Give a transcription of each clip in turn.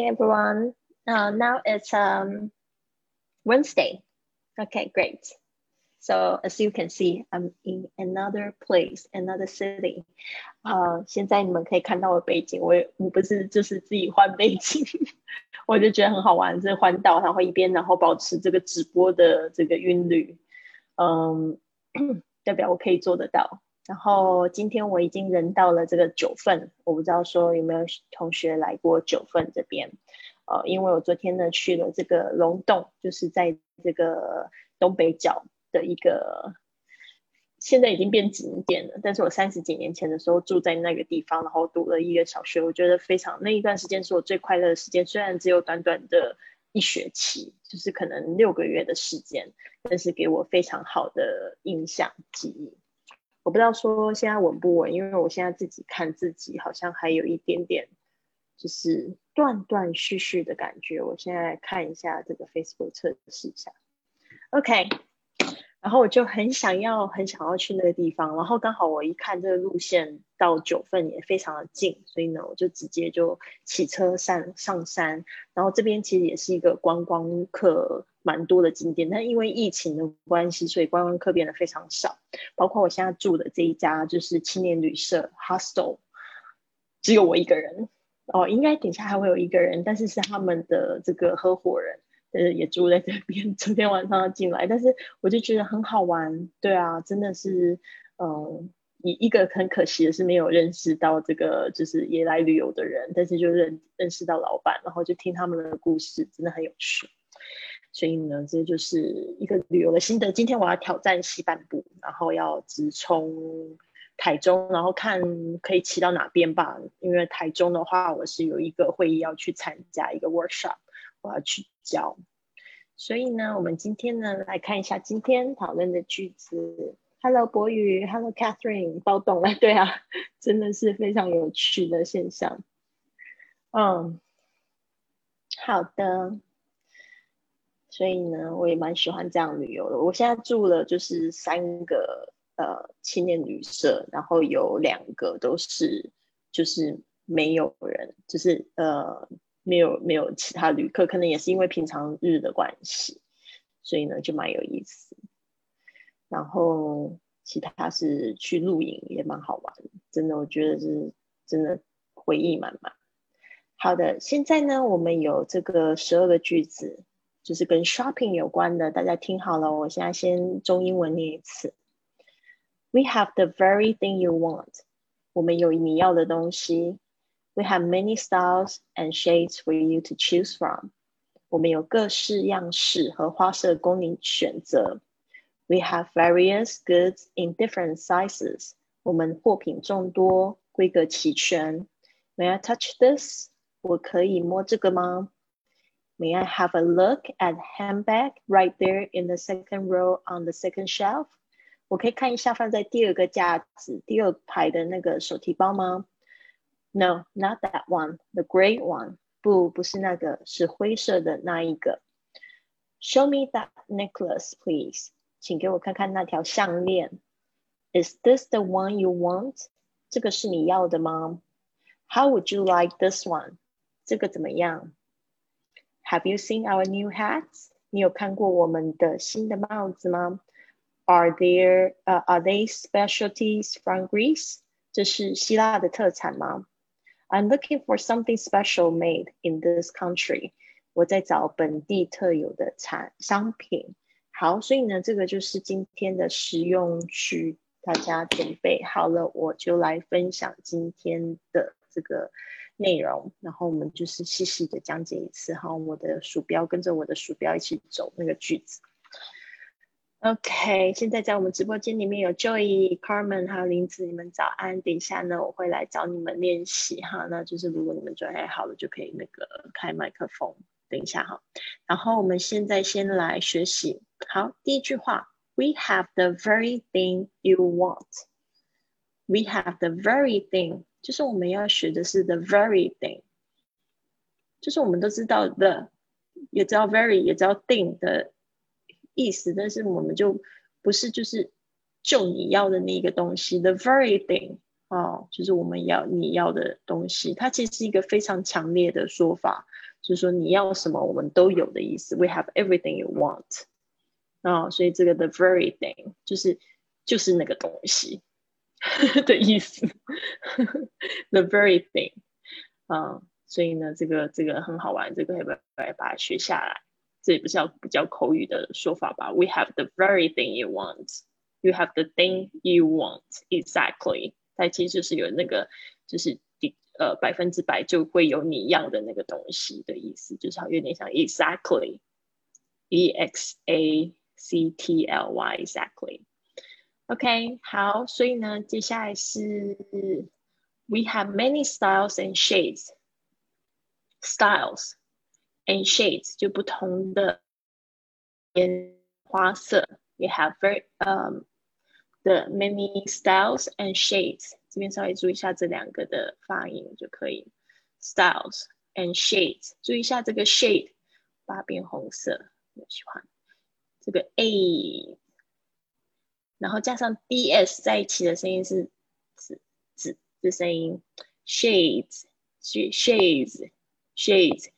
everyone. Uh, now it's um, Wednesday. Okay, great. So as you can see, I'm in another place, another city. 呃，现在你们可以看到我背景，我我不是就是自己换背景，我就觉得很好玩。这环岛，然后一边然后保持这个直播的这个韵律，嗯，代表我可以做得到。 然后今天我已经人到了这个九份，我不知道说有没有同学来过九份这边，呃，因为我昨天呢去了这个龙洞，就是在这个东北角的一个，现在已经变景点了。但是我三十几年前的时候住在那个地方，然后读了一个小学，我觉得非常那一段时间是我最快乐的时间，虽然只有短短的一学期，就是可能六个月的时间，但是给我非常好的印象记忆。我不知道说现在稳不稳，因为我现在自己看自己好像还有一点点就是断断续续的感觉。我现在看一下这个 Facebook 测试一下，OK。然后我就很想要很想要去那个地方，然后刚好我一看这个路线到九份也非常的近，所以呢我就直接就骑车上上山。然后这边其实也是一个观光客。蛮多的景点，但因为疫情的关系，所以观光客变得非常少。包括我现在住的这一家就是青年旅社 Hostel，只有我一个人哦，应该底下还会有一个人，但是是他们的这个合伙人，呃，也住在这边。昨天晚上要进来，但是我就觉得很好玩。对啊，真的是，嗯，一一个很可惜的是没有认识到这个就是也来旅游的人，但是就认认识到老板，然后就听他们的故事，真的很有趣。所以呢，这就是一个旅游的心得。今天我要挑战西半部，然后要直冲台中，然后看可以骑到哪边吧。因为台中的话，我是有一个会议要去参加一个 workshop，我要去教。所以呢，我们今天呢来看一下今天讨论的句子。Hello，博宇，Hello Catherine，包懂了？对啊，真的是非常有趣的现象。嗯，好的。所以呢，我也蛮喜欢这样旅游的。我现在住了就是三个呃青年旅社，然后有两个都是就是没有人，就是呃没有没有其他旅客，可能也是因为平常日的关系，所以呢就蛮有意思。然后其他是去露营也蛮好玩，真的我觉得是真的回忆满满。好的，现在呢我们有这个十二个句子。就是跟 shopping 有关的，大家听好了，我现在先中英文念一次。We have the very thing you want，我们有你要的东西。We have many styles and shades for you to choose from，我们有各式样式和花色供你选择。We have various goods in different sizes，我们货品众多，规格齐全。May I touch this？我可以摸这个吗？May I have a look at handbag right there in the second row on the second shelf？我可以看一下放在第二个架子第二排的那个手提包吗 ？No, not that one. The gray one. 不，不是那个，是灰色的那一个。Show me that necklace, please. 请给我看看那条项链。Is this the one you want? 这个是你要的吗？How would you like this one? 这个怎么样？have you seen our new hats? 你有看过我们的新的帽子吗？Are there, uh, are they specialties from Greece? 这是希腊的特产吗 ？I'm looking for something special made in this country. 我在找本地特有的产商品。好，所以呢，这个就是今天的实用句，大家准备好了，我就来分享今天的这个。内容，然后我们就是细细的讲解一次哈。我的鼠标跟着我的鼠标一起走那个句子。OK，现在在我们直播间里面有 Joy、Carmen 还有林子，你们早安。等一下呢，我会来找你们练习哈。那就是如果你们准备好了，就可以那个开麦克风。等一下哈。然后我们现在先来学习。好，第一句话，We have the very thing you want. We have the very thing. 就是我们要学的是 the very thing，就是我们都知道 the，也知道 very，也知道 thing 的意思，但是我们就不是就是就你要的那个东西 the very thing 哦，就是我们要你要的东西，它其实是一个非常强烈的说法，就是说你要什么我们都有的意思。We have everything you want 啊，所以这个 the very thing 就是就是那个东西的意思。The very thing 啊，所以呢，这个这个很好玩，这个要不要把它学下来？这也不是要比较口语的说法吧？We have the very thing you want. You have the thing you want exactly. 它其实就是有那个，就是第呃百分之百就会有你要的那个东西的意思，就是有点像 exactly，e x a c t l y exactly。OK，好，所以呢，接下来是 We have many styles and shades. Styles and shades 就不同的颜花色。We have very um the many styles and shades，这边稍微注意一下这两个的发音就可以。Styles and shades，注意一下这个 shade，把它变红色，我喜欢这个 a，然后加上 ds 在一起的声音是子子的声音，shades，shades，shades。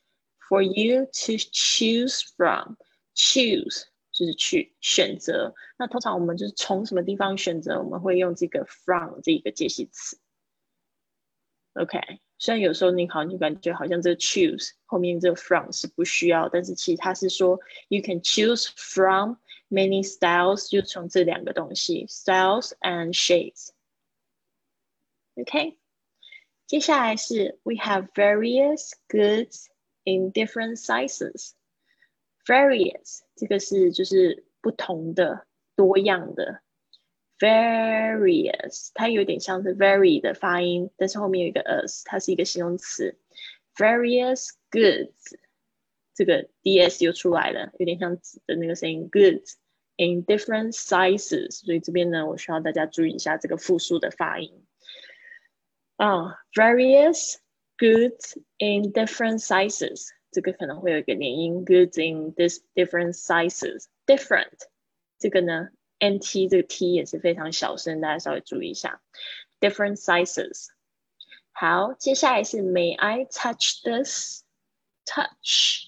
For you to choose from, choose 就是去选择，那通常我们就是从什么地方选择，我们会用这个 from 这一个介系词。OK，虽然有时候你好像就感觉好像这个 choose 后面这个 from 是不需要，但是其实它是说 you can choose from many styles，就从这两个东西 styles and shades。OK，接下来是 we have various goods In different sizes。various 这个是就是不同的、多样的。various 它有点像是 very 的发音，但是后面有一个 s，它是一个形容词。various goods 这个 ds 又出来了，有点像纸的那个声音。goods in different sizes，所以这边呢，我需要大家注意一下这个复数的发音。啊，various goods in different sizes。这个可能会有一个连音，goods in this different sizes。different 这个呢，nt 这个 t 也是非常小声，大家稍微注意一下。different sizes。好，接下来是 May I touch this？touch，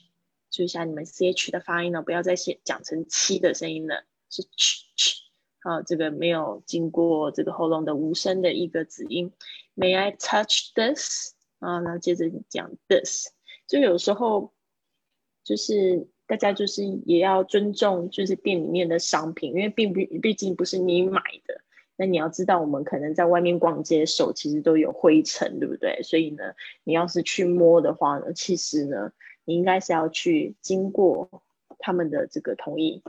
注意一下你们 ch 的发音呢，不要再写讲成七的声音了，是 ch ch。好，这个没有经过这个喉咙的无声的一个子音。May I touch this？啊，那接着讲 this。就有时候，就是大家就是也要尊重，就是店里面的商品，因为并不毕竟不是你买的。那你要知道，我们可能在外面逛街，手其实都有灰尘，对不对？所以呢，你要是去摸的话呢，其实呢，你应该是要去经过他们的这个同意，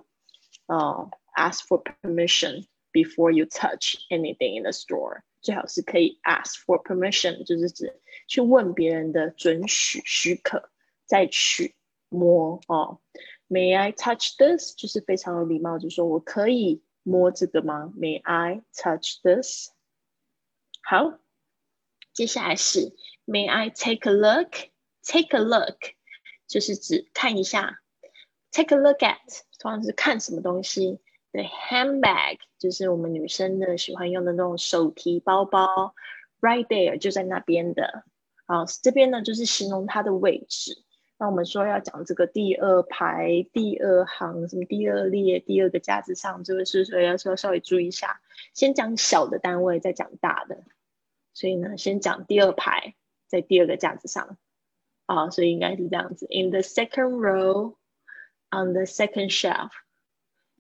啊，ask for permission before you touch anything in the store。最好是可以 ask for permission，就是指去问别人的准许许可再去摸哦。May I touch this？就是非常有礼貌，就说我可以摸这个吗？May I touch this？好，接下来是 May I take a look？Take a look 就是指看一下。Take a look at 通常是看什么东西。对，handbag 就是我们女生的喜欢用的那种手提包包，right there 就在那边的。好，这边呢就是形容它的位置。那我们说要讲这个第二排、第二行、什么第二列、第二个架子上，这个是所以要说稍微注意一下。先讲小的单位，再讲大的。所以呢，先讲第二排，在第二个架子上。啊，所以应该是这样子：In the second row, on the second shelf。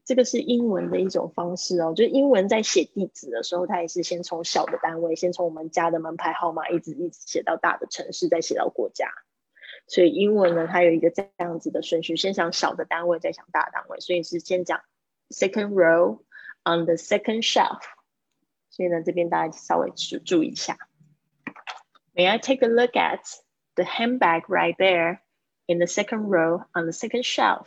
这个是英文的一种方式哦，就是英文在写地址的时候，它也是先从小的单位，先从我们家的门牌号码，一直一直写到大的城市，再写到国家。所以英文呢，它有一个这样子的顺序，先讲小的单位，再讲大单位。所以是先讲 second row on the second shelf。所以呢，这边大家稍微注注意一下。May I take a look at the handbag right there in the second row on the second shelf？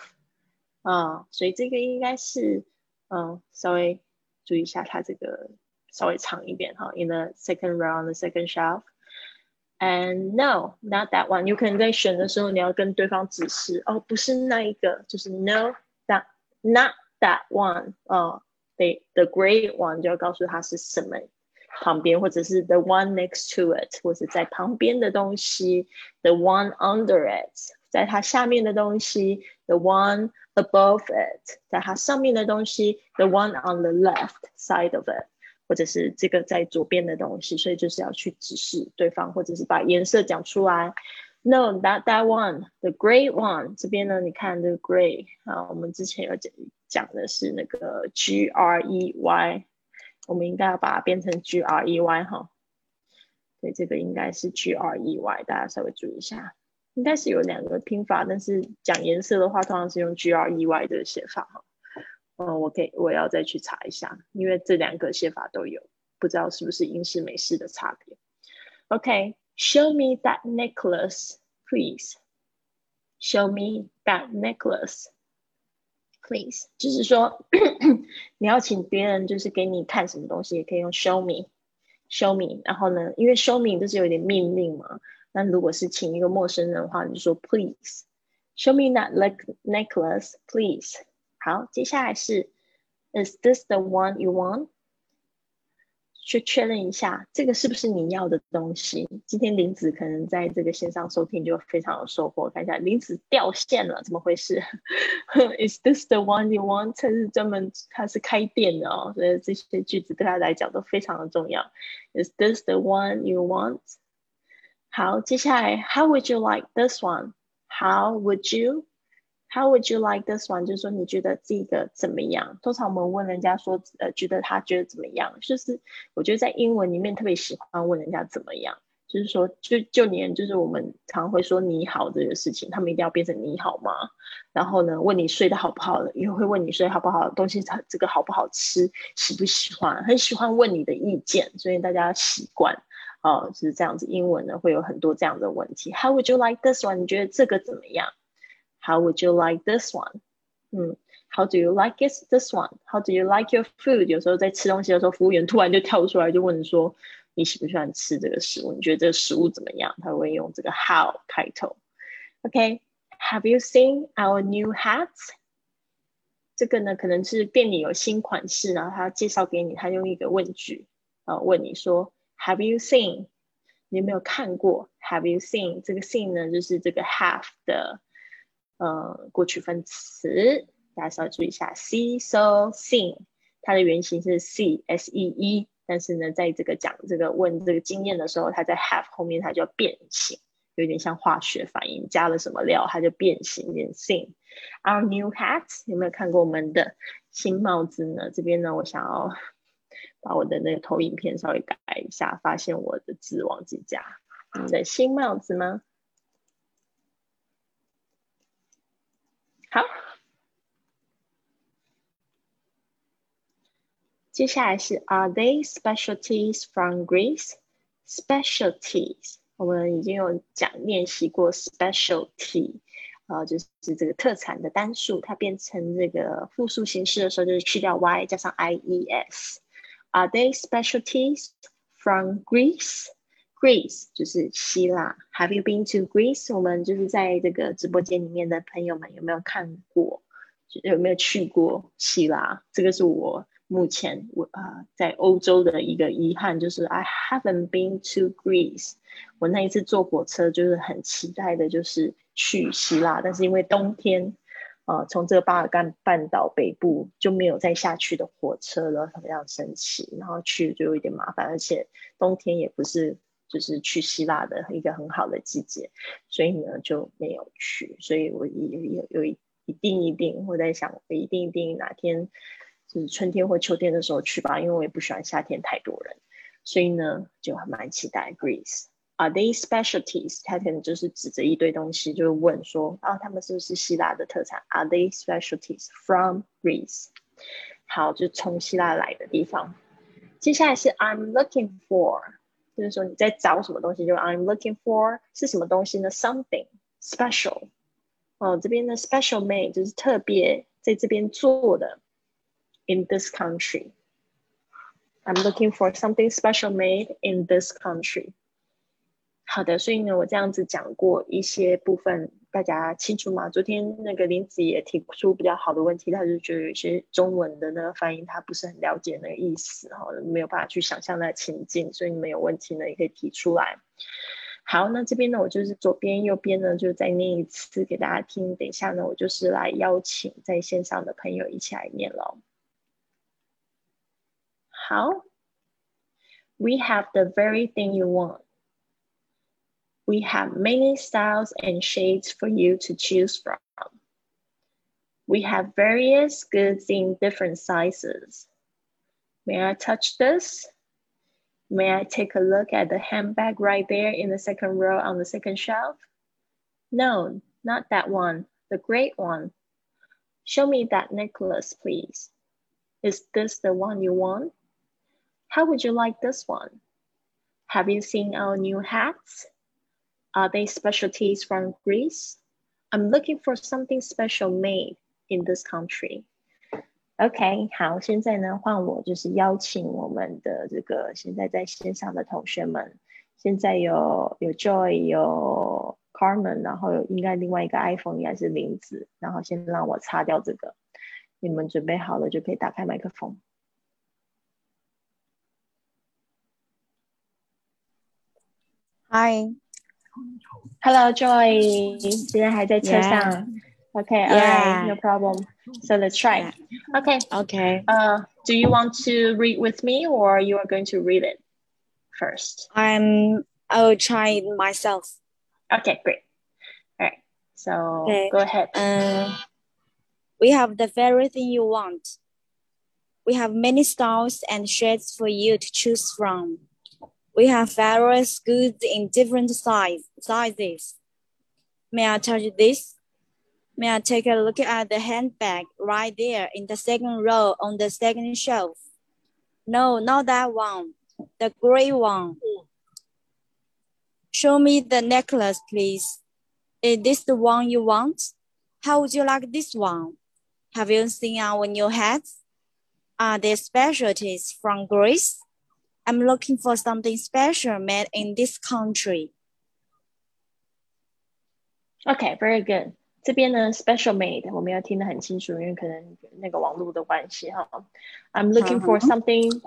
啊，所以这个应该是，嗯，稍微注意一下，它这个稍微长一点哈。In the second round, the second shelf, and no, not that one。有可能在选的时候，你要跟对方指示，哦，不是那一个，就是 no, that, not that one。哦，the the great one 就要告诉他是什么旁边，或者是 the one next to it，或者在旁边的东西，the one under it。在它下面的东西，the one above it，在它上面的东西，the one on the left side of it，或者是这个在左边的东西，所以就是要去指示对方，或者是把颜色讲出来。No, that that one, the gray one。这边呢，你看这个 gray 啊，我们之前有讲讲的是那个 G R E Y，我们应该要把它变成 G R E Y 哈。对，这个应该是 G R E Y，大家稍微注意一下，应该是有两个拼法，但是讲颜色的话，通常是用 G R E Y 的写法哈。嗯，我可以，我要再去查一下，因为这两个写法都有，不知道是不是英式美式的差别。OK，Show me that necklace, please. Show me that necklace, please. 就是说，你要请别人就是给你看什么东西，也可以用 Show me。show me，然后呢，因为 show me 就是有点命令嘛。那如果是请一个陌生人的话，你就说 please show me that necklace, please。好，接下来是 Is this the one you want？去确认一下，这个是不是你要的东西？今天林子可能在这个线上收听就非常有收获。看一下林子掉线了，怎么回事？Is this the one you want？他是专门他是开店的哦，所以这些句子对他来讲都非常的重要。Is this the one you want？好，接下来 How would you like this one？How would you？How would you like this one？就是说你觉得这个怎么样？通常我们问人家说，呃，觉得他觉得怎么样？就是我觉得在英文里面特别喜欢问人家怎么样。就是说，就就连就是我们常会说你好这个事情，他们一定要变成你好吗？然后呢，问你睡得好不好了，也会问你睡好不好，东西这个好不好吃，喜不喜欢，很喜欢问你的意见，所以大家习惯哦，是这样子。英文呢会有很多这样的问题。How would you like this one？你觉得这个怎么样？How would you like this one？嗯，How do you like it this one？How do you like your food？有时候在吃东西的时候，服务员突然就跳出来就问说：“你喜不喜欢吃这个食物？你觉得这个食物怎么样？”他会用这个 How 开头。OK，Have you seen our new hats？这个呢，可能是店里有新款式，然后他介绍给你，他用一个问句啊问你说：“Have you seen？” 你有没有看过？Have you seen？这个 seen 呢，就是这个 have 的。呃，过去分词，大家稍微注意一下，see、so、seen，它的原型是 see、s e e，但是呢，在这个讲这个问这个经验的时候，它在 have 后面它就要变形，有点像化学反应，加了什么料，它就变形变 seen。Our new hats，有没有看过我们的新帽子呢？这边呢，我想要把我的那个投影片稍微改一下，发现我的字忘记加，你的新帽子吗？好，接下来是 Are they specialties from Greece? Specialties，我们已经有讲练习过 specialty，呃，就是这个特产的单数，它变成这个复数形式的时候，就是去掉 y 加上 i e s。Are they specialties from Greece? Greece 就是希腊，Have you been to Greece？我们就是在这个直播间里面的朋友们有没有看过？有没有去过希腊？这个是我目前我啊在欧洲的一个遗憾，就是 I haven't been to Greece。我那一次坐火车就是很期待的，就是去希腊，但是因为冬天，呃，从这个巴尔干半岛北部就没有再下去的火车了，非常神奇。然后去就有一点麻烦，而且冬天也不是。就是去希腊的一个很好的季节，所以呢就没有去。所以我有有有一一定一定我在想，我一定一定哪天就是春天或秋天的时候去吧，因为我也不喜欢夏天太多人。所以呢就蛮期待 Greece。Are they specialties？他可能就是指着一堆东西，就问说啊，他们是不是希腊的特产？Are they specialties from Greece？好，就从希腊来的地方。接下来是 I'm looking for。就是说你在找什么东西，就 I'm looking for 是什么东西呢？Something special 哦，这边的 special made 就是特别在这边做的。In this country, I'm looking for something special made in this country. 好的，所以呢，我这样子讲过一些部分。大家清楚吗？昨天那个林子也提出比较好的问题，他就觉得有些中文的那个翻译他不是很了解那个意思哈，没有办法去想象那情境，所以你们有问题呢也可以提出来。好，那这边呢，我就是左边、右边呢，就再念一次给大家听。等一下呢，我就是来邀请在线上的朋友一起来念喽。好，We have the very thing you want. We have many styles and shades for you to choose from. We have various goods in different sizes. May I touch this? May I take a look at the handbag right there in the second row on the second shelf? No, not that one, the great one. Show me that necklace, please. Is this the one you want? How would you like this one? Have you seen our new hats? Are they specialties from Greece? I'm looking for something special made in this country. OK，好，现在呢换我就是邀请我们的这个现在在线上的同学们，现在有有 Joy，有 Carmen，然后有应该另外一个 iPhone 应该是林子，然后先让我擦掉这个，你们准备好了就可以打开麦克风。Hi Hi，Hello Joy，现在还在车上。Okay, all right, no problem. So let's try. Okay. Okay. Uh, do you want to read with me or you are going to read it first? I'm, I will try it myself. Okay, great. All right. So okay. go ahead. Uh, we have the very thing you want. We have many styles and shades for you to choose from. We have various goods in different size, sizes. May I touch this? May I take a look at the handbag right there in the second row on the second shelf? No, not that one. The gray one. Show me the necklace, please. Is this the one you want? How would you like this one? Have you seen our new hats? Are they specialties from Greece? I'm looking for something special made in this country. Okay, very good. 这边呢，special made 我们要听得很清楚，因为可能那个网络的关系哈。I'm looking for something,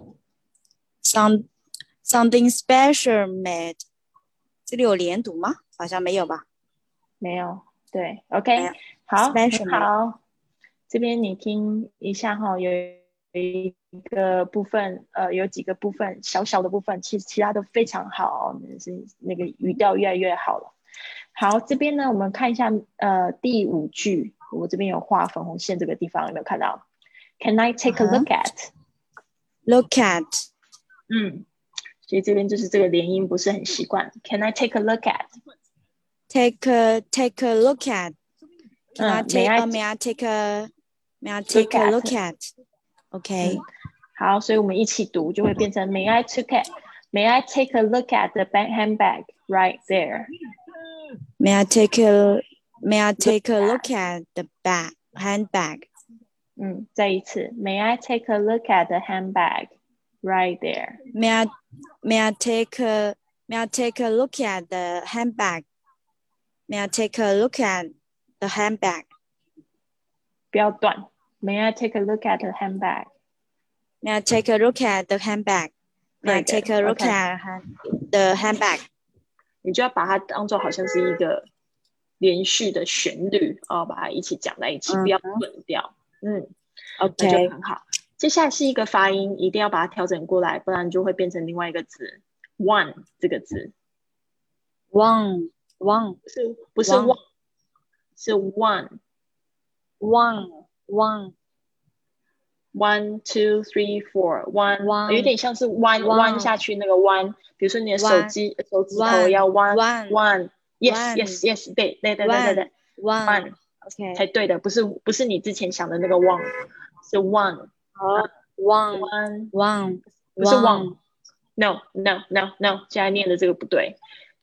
some something special made。这里有连读吗？好像没有吧？没有。对，OK，好，好。这边你听一下哈，有一 个部分，呃，有几个部分，小小的部分，其实其他都非常好，是那个语调越来越好了。好，这边呢，我们看一下，呃，第五句，我这边有画粉红线，这个地方有没有看到？Can I take a look at？Look at，嗯，所以这边就是这个连音不是很习惯。Can I take a look at？Take a take a look at。Can I take a May I take a May I take a look at？OK。好，所以我们一起读就会变成 May I take May I take a look at the handbag right there？May I take a May I take a look at the bag handbag? 嗯，再一次，May I take a look at the handbag right there? May I May I take a May I take a look at the handbag? May I take a look at the handbag? 不要断。May I take a look at the handbag? I take a look at the handbag? I take a look at the handbag? 你就要把它当做好像是一个连续的旋律哦，把它一起讲在一起，不要断掉。嗯，OK，就很好。接下来是一个发音，一定要把它调整过来，不然就会变成另外一个字，one 这个字。one，one 是不是 one？是 one，one，one。One, two, three, four. One，有点像是弯弯下去那个弯。比如说你的手机手指头要弯。One, yes, yes, yes. 对对对对对对。One, OK，才对的，不是不是你之前想的那个 one，是 one。One, one, one，不是 one。No, no, no, no，现在念的这个不对。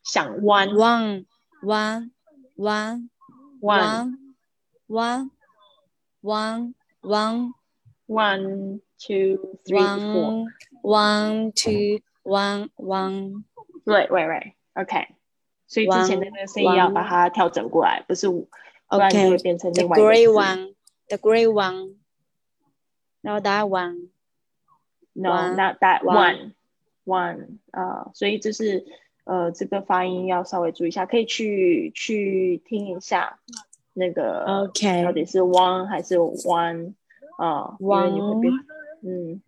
想 one, one, one, one, one, one, one, one. One, two, three, four. One, two, one, one. Right, right, right. OK. 所以之前的那个声音要把它调整过来，不是五，不然就会变成另外一个 The gray one, the gray one. No, that one. No, not that one. One. 啊，所以这是 呃，这个发音要稍微注意一下，可以去去听一下那个 OK 到底是 one 还是 one 啊、因为你会变 One 嗯。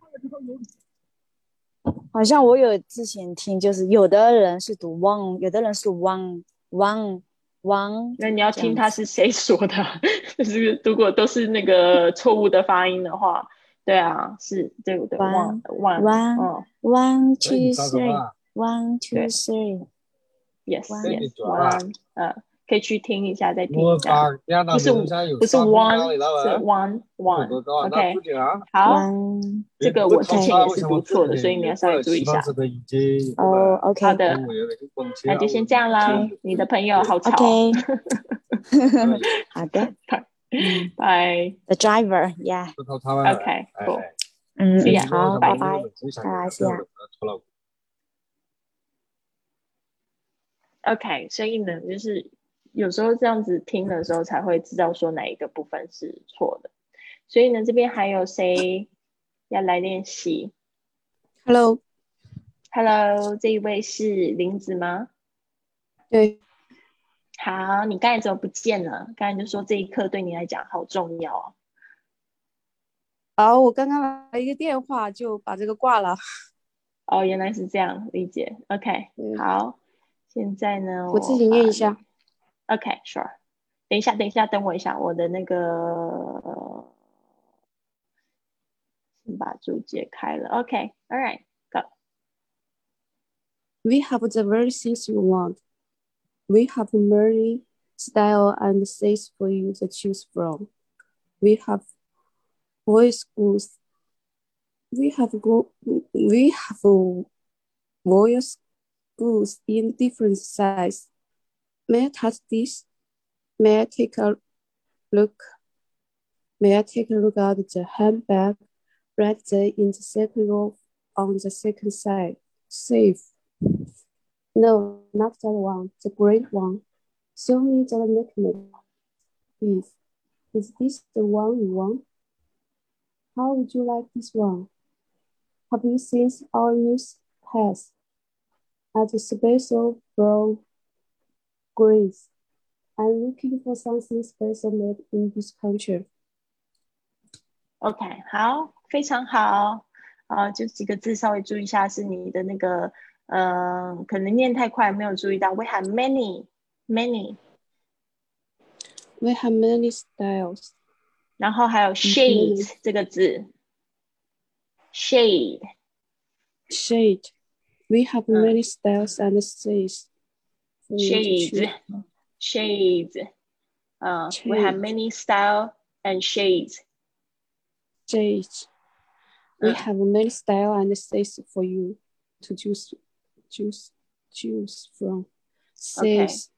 好像我有之前听，就是有的人是读 one，有的人是 one one one。那你要听他是谁说的，就是如果都是那个错误的发音的话，对啊，是对不对 One one one two three？one two 对。three。yes One yes one 呃，可以去听一下再听一下，不是 one 是吗？one 有 one OK 好。这个我之前也是读错的，所以你要稍微注意一下。哦，OK，好的，那就先这样啦。你的朋友好吵。OK，好的。拜。The driver，yeah，不偷他们。OK，cool 哎嗯，好，拜拜。拜拜谢谢 OK，所以呢，就是有时候这样子听的时候，才会知道说哪一个部分是错的。所以呢，这边还有谁要来练习 Hello，？Hello，这一位是林子吗？对，好，你刚才怎么不见了？刚才就说这一课对你来讲好重要哦。好，我刚刚来了一个电话，就把这个挂了。哦，原来是这样，理解。OK，嗯好，现在呢，我自己念一下。OK，sure。等一下，等一下，等我一下，我的那个先把注解开了。OK，all right，go。 We have the very things you want. We have many style and size for you to choose from. We have voice schools. We have go. We have voice schools in different size. May I touch this? May I take a look? May I take a look at the handbag right there in the second row on the second side? Safe. No, not that one, the great one. Show me the necklace, please. Is this the one you want? How would you like this one? Have you seen our new hat? At the special brown grace. I'm looking for something special made in this country. OK，好，非常好。啊、就几个字稍微注意一下，是你的那个，呃，可能念太快没有注意到。We have many, many， We have many styles. 然后还有 shades、这个字，shade。 Shade. We have Uh. many styles and sizes. for you to shades, choose. shades. Uh, we have Shades. many style and shades. Shades. We Uh. have many style and sizes for you to choose choose choose from. Okay. Says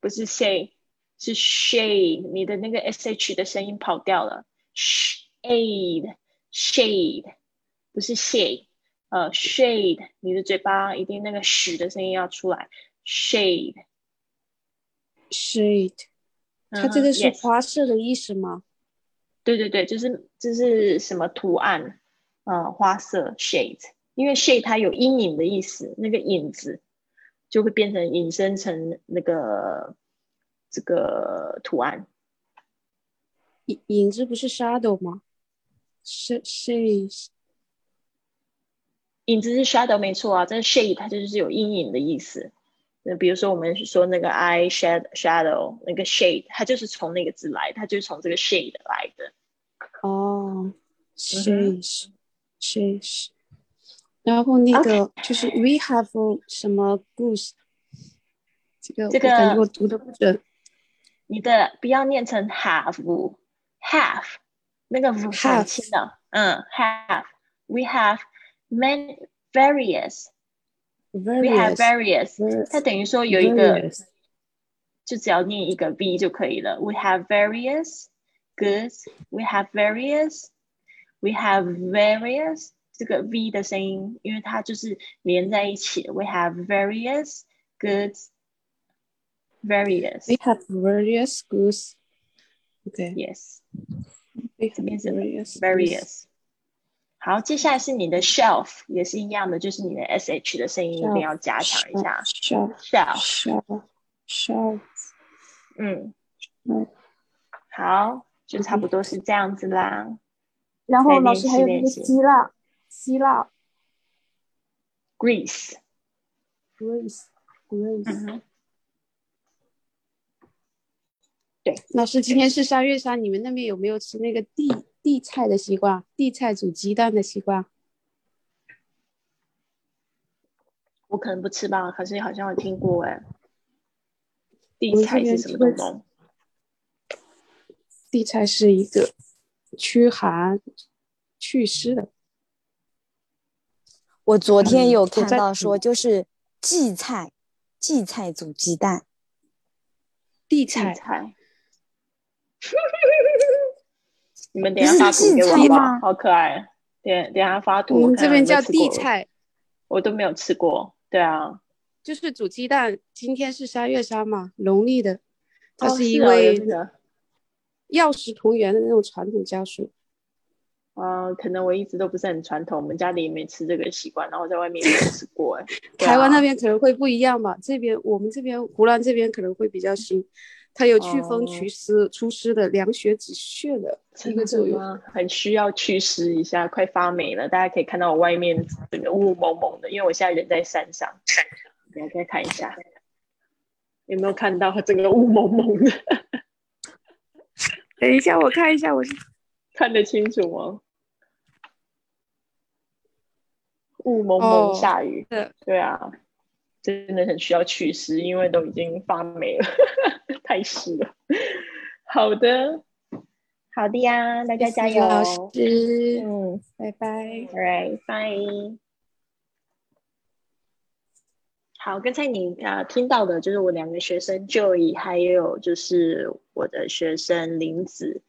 不是 shade，是 shade。你的那个 sh 的声音跑掉了。shade shade 不是 shade，呃 shade，你的嘴巴一定那个 sh 的声音要出来。 Shade，shade. 它这个是花色的意思吗？对对对，就是就是什么图案，呃，花色 shade，因为 shade 它有阴影的意思，那个影子就会变成引申成那个这个图案。影影子不是 shadow 吗？sh shades 影子是 shadow 没错啊，但是 shade 它就是有阴影的意思。那比如说我们说那个 eye shadow shadow 那个 shade，它就是从那个字来，它就是从这个 shade 来的。哦，shades shades。然后那个就是 we have 什么 goose，这个这我感觉个我读的不准。你的不要念成 have have 那个 v 很 Have 轻的，嗯，have we have many various we have various various，它等于说有一个 various 就只要念一个 v 就可以了。We have various goods. We have various. We have various. 这个 v 的声音，因为它就是连在一起的。We have various goods. Various. We have various goods. Okay. Yes. We 这 have 边是 various goods. Various. 好，接下来是你的 shelf，也是一样的，就是你的 sh 的声音一定要加强一下。shelf shelf，shelf。shelf 嗯，嗯，好，就差不多是这样子啦。然后老师还有一个希腊希腊，Greece，Greece，Greece、对，老师今天是三月三，你们那边有没有吃那个地地菜的西瓜？地菜煮鸡蛋的西瓜？我可能不吃吧，可是好像有听过哎。地菜是什么东东？地菜是一个驱寒祛湿的，我昨天嗯有看到说，就是荠菜，荠菜煮鸡蛋。地菜。你们等一下发图给我好不好？吗好可爱。等等一下发图，我们这边叫地菜，我都没有吃过。对啊，就是煮鸡蛋。今天是三月三嘛，农历的，它哦是一哦有味这个药食同源的那种传统家属。呃，可能我一直都不是很传统，我们家里也没吃这个习惯，然后在外面也没吃过。哎，对台湾那啊边可能会不一样吧，这边我们这边湖南这边可能会比较新，它有祛风哦祛湿、除湿的、凉血止血的一个作用。很需要祛湿一下，快发霉了。大家可以看到我外面整个雾蒙蒙的，因为我现在人在山上。大家再看一下，有没有看到整个雾蒙蒙的？等一下，我看一下，我是 看得清楚吗？雾蒙蒙哦下雨，对对啊，真的很需要祛湿，因为都已经发霉了，太湿了。好的，好的呀，大家加油！老师，嗯拜拜。right, bye。好，刚才你啊、呃听到的就是我两个学生 Joey，还有就是我的学生林子。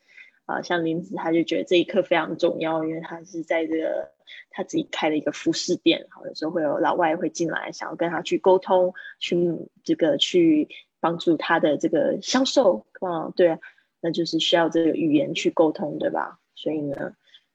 啊、像林子他就觉得这一课非常重要，因为他是在这个他自己开了一个服饰店，好有时候会有老外会进来，想要跟他去沟通，去这个去帮助他的这个销售，啊，对啊，那就是需要这个语言去沟通，对吧？所以呢，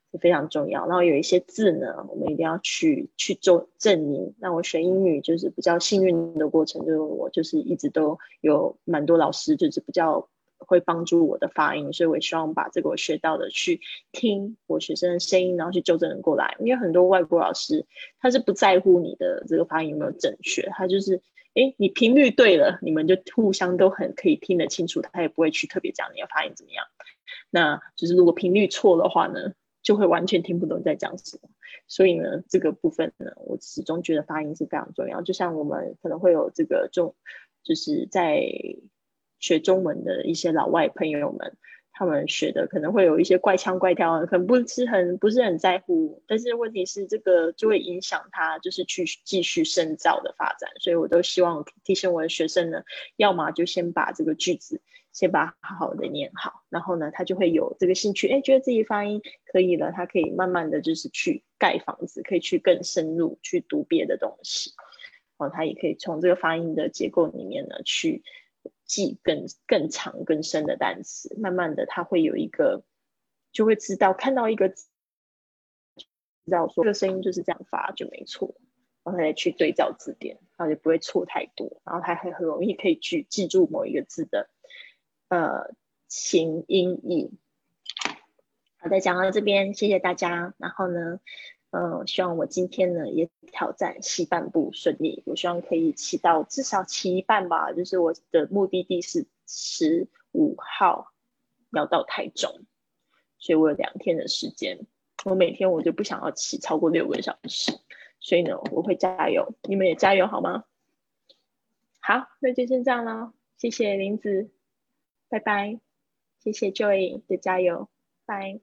是非常重要。然后有一些字呢，我们一定要去去做证明。那我学英语就是比较幸运的过程，就是我就是一直都有蛮多老师就是比较会帮助我的发音，所以我希望把这个我学到的去听我学生的声音，然后去纠正过来。因为很多外国老师他是不在乎你的这个发音有没有正确，他就是诶，你频率对了，你们就互相都很可以听得清楚，他也不会去特别讲你的发音怎么样。那就是如果频率错的话呢，就会完全听不懂在讲什么。所以呢，这个部分呢，我始终觉得发音是非常重要。就像我们可能会有这个中，就是在学中文的一些老外朋友们，他们学的可能会有一些怪腔怪调，可能不是很不是很在乎，但是问题是这个就会影响他就是去继续深造的发展，所以我都希望提醒我的学生呢，要么就先把这个句子先把好好的念好，然后呢，他就会有这个兴趣，哎，觉得自己发音可以了，他可以慢慢的就是去盖房子，可以去更深入去读别的东西，哦，他也可以从这个发音的结构里面呢去。记更更长更深的单词，慢慢的他会有一个，就会知道看到一个字，知道说这个声音就是这样发就没错，然后再去对照字典，然后就不会错太多，然后他还很容易可以去记住某一个字的呃形音义。好的，讲到这边，谢谢大家。然后呢，呃，希望我今天呢也挑战西半部顺利，我希望可以骑到至少骑一半吧。就是我的目的地是十五号要到台中，所以我有两天的时间。我每天我就不想要骑超过六个小时，所以呢我会加油，你们也加油好吗？好，那就先这样了，谢谢林子，拜拜，谢谢 Joy 的加油，拜。